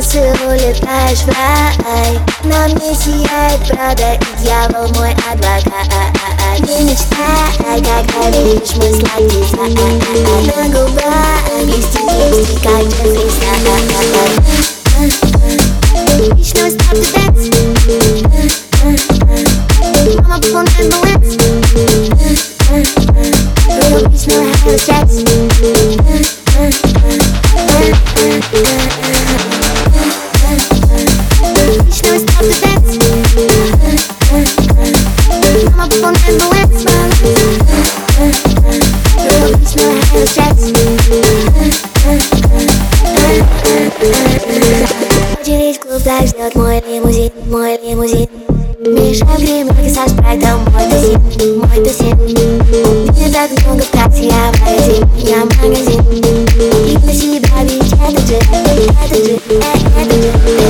волосы улетаешь в рай. На мне сияет правда и дьявол мой адвокат. Не мечтай, когда видишь мой сладкий сад На губах листик, листик, как Джеффри ждет мой лимузин, мой лимузин Миша гримерки со спрайтом, мой тусин, мой тусин Мне так много в я магазин, магазин И на себя ведь это же, это же, это же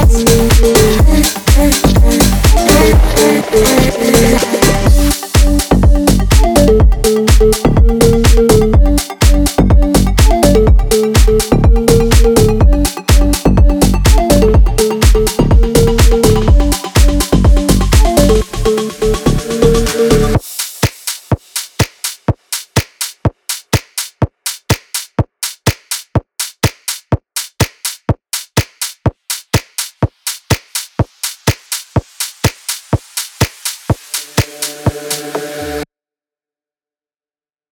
Let's go.